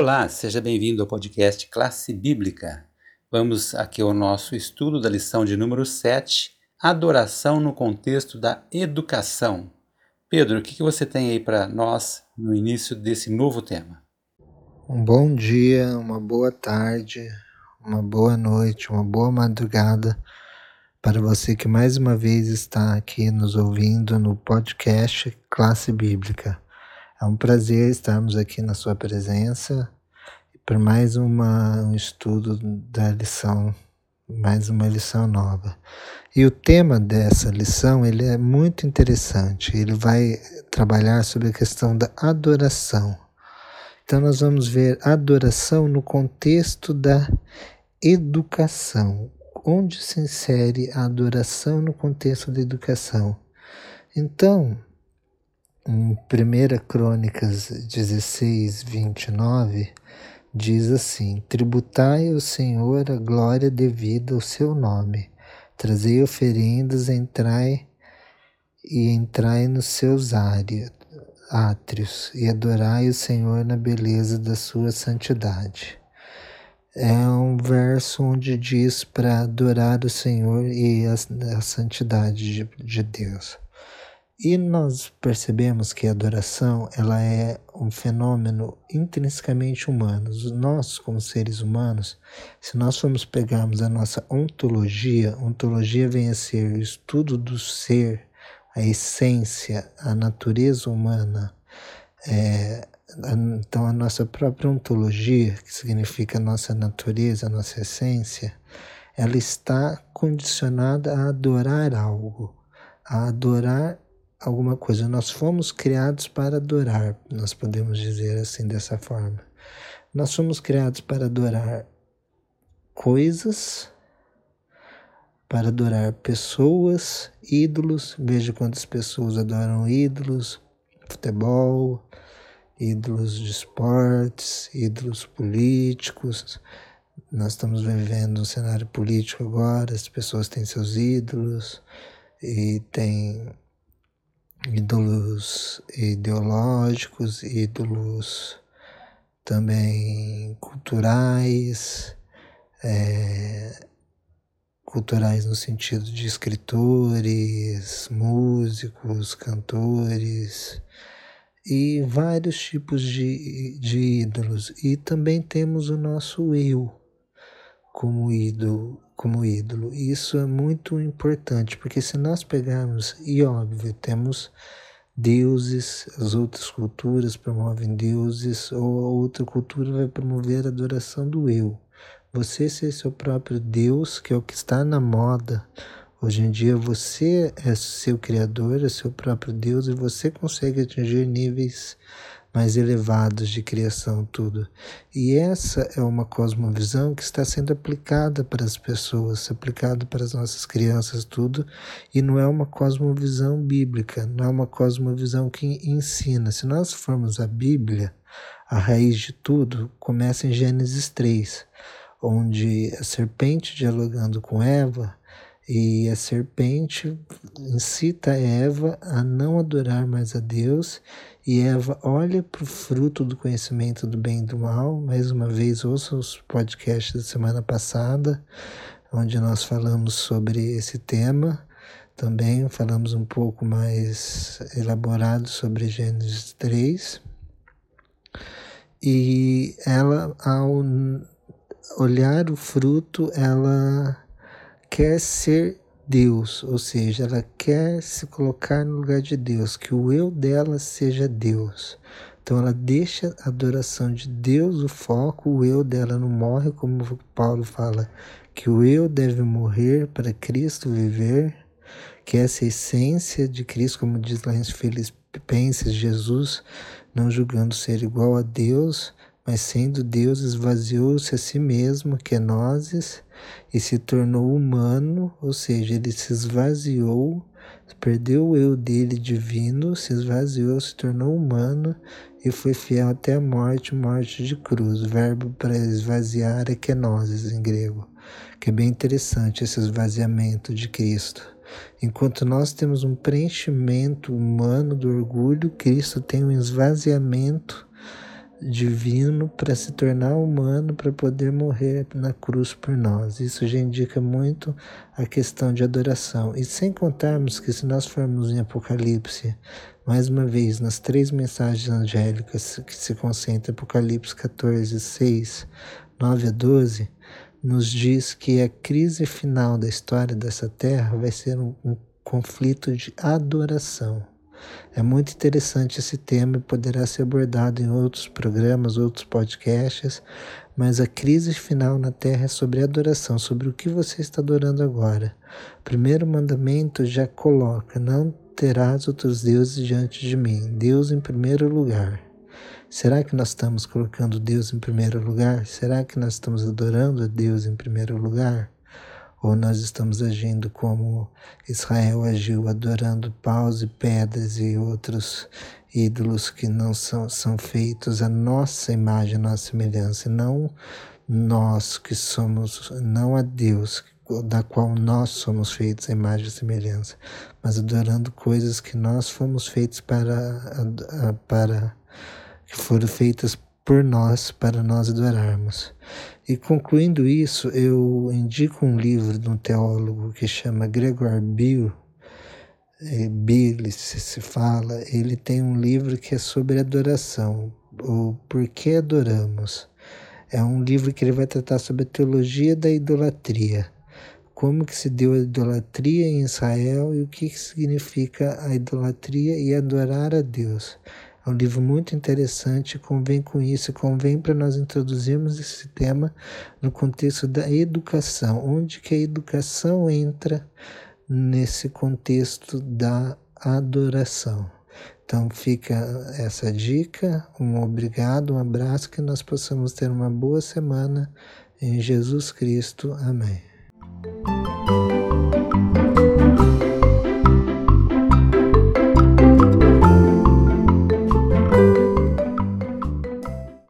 Olá, seja bem-vindo ao podcast Classe Bíblica. Vamos aqui ao nosso estudo da lição de número 7, Adoração no contexto da educação. Pedro, o que você tem aí para nós no início desse novo tema? Um bom dia, uma boa tarde, uma boa noite, uma boa madrugada para você que mais uma vez está aqui nos ouvindo no podcast Classe Bíblica. É um prazer estarmos aqui na sua presença para mais uma, um estudo da lição, mais uma lição nova. E o tema dessa lição ele é muito interessante. Ele vai trabalhar sobre a questão da adoração. Então nós vamos ver adoração no contexto da educação. Onde se insere a adoração no contexto da educação? Então, em 1 Crônicas 16, 29, diz assim: Tributai ao Senhor a glória devida ao seu nome, trazei oferendas, entrai e entrai nos seus átrios, e adorai o Senhor na beleza da sua santidade. É um verso onde diz para adorar o Senhor e a, a santidade de, de Deus. E nós percebemos que a adoração ela é um fenômeno intrinsecamente humano. Nós, como seres humanos, se nós formos pegarmos a nossa ontologia, ontologia vem a ser o estudo do ser, a essência, a natureza humana. É, então, a nossa própria ontologia, que significa a nossa natureza, a nossa essência, ela está condicionada a adorar algo, a adorar alguma coisa. Nós fomos criados para adorar, nós podemos dizer assim dessa forma. Nós fomos criados para adorar coisas, para adorar pessoas, ídolos. Veja quantas pessoas adoram ídolos, futebol, ídolos de esportes, ídolos políticos. Nós estamos vivendo um cenário político agora, as pessoas têm seus ídolos e têm ídolos ideológicos, ídolos também culturais, é, culturais no sentido de escritores, músicos, cantores e vários tipos de, de ídolos. E também temos o nosso eu como ídolo, como ídolo. Isso é muito importante, porque se nós pegarmos, e óbvio, temos deuses, as outras culturas promovem deuses, ou a outra cultura vai promover a adoração do eu. Você ser seu próprio Deus, que é o que está na moda. Hoje em dia você é seu criador, é seu próprio Deus e você consegue atingir níveis mais elevados de criação, tudo. E essa é uma cosmovisão que está sendo aplicada para as pessoas, aplicada para as nossas crianças, tudo, e não é uma cosmovisão bíblica, não é uma cosmovisão que ensina. Se nós formos a Bíblia, a raiz de tudo começa em Gênesis 3, onde a serpente dialogando com Eva e a serpente incita Eva a não adorar mais a Deus, e Eva olha para o fruto do conhecimento do bem e do mal. Mais uma vez, ouça os podcasts da semana passada, onde nós falamos sobre esse tema. Também falamos um pouco mais elaborado sobre Gênesis 3. E ela, ao olhar o fruto, ela quer ser Deus, ou seja, ela quer se colocar no lugar de Deus, que o eu dela seja Deus. Então ela deixa a adoração de Deus o foco, o eu dela não morre, como Paulo fala, que o eu deve morrer para Cristo viver, que essa essência de Cristo, como diz lá em Filipenses, Jesus, não julgando ser igual a Deus, mas sendo Deus, esvaziou-se a si mesmo, que é nós, e se tornou humano, ou seja, ele se esvaziou, perdeu o eu dele divino, se esvaziou, se tornou humano e foi fiel até a morte, morte de cruz. O verbo para esvaziar é kenosis em grego, que é bem interessante esse esvaziamento de Cristo. Enquanto nós temos um preenchimento humano do orgulho, Cristo tem um esvaziamento divino para se tornar humano para poder morrer na cruz por nós. Isso já indica muito a questão de adoração. E sem contarmos que se nós formos em Apocalipse, mais uma vez, nas três mensagens angélicas que se concentram Apocalipse 14, 6, 9 a 12, nos diz que a crise final da história dessa terra vai ser um, um conflito de adoração. É muito interessante esse tema e poderá ser abordado em outros programas, outros podcasts, mas a crise final na Terra é sobre adoração, sobre o que você está adorando agora. O primeiro mandamento já coloca: não terás outros deuses diante de mim, Deus em primeiro lugar. Será que nós estamos colocando Deus em primeiro lugar? Será que nós estamos adorando a Deus em primeiro lugar? Ou nós estamos agindo como Israel agiu, adorando paus e pedras e outros ídolos que não são, são feitos a nossa imagem, a nossa semelhança, não nós que somos, não a Deus, da qual nós somos feitos a imagem e semelhança, mas adorando coisas que nós fomos feitos para, para que foram feitas por nós para nós adorarmos. E concluindo isso, eu indico um livro de um teólogo que chama Gregor Bill, é, Billy se fala, ele tem um livro que é sobre adoração, o Porquê Adoramos. É um livro que ele vai tratar sobre a teologia da idolatria, como que se deu a idolatria em Israel e o que significa a idolatria e adorar a Deus. Um livro muito interessante, convém com isso, convém para nós introduzirmos esse tema no contexto da educação, onde que a educação entra nesse contexto da adoração. Então fica essa dica, um obrigado, um abraço, que nós possamos ter uma boa semana em Jesus Cristo. Amém.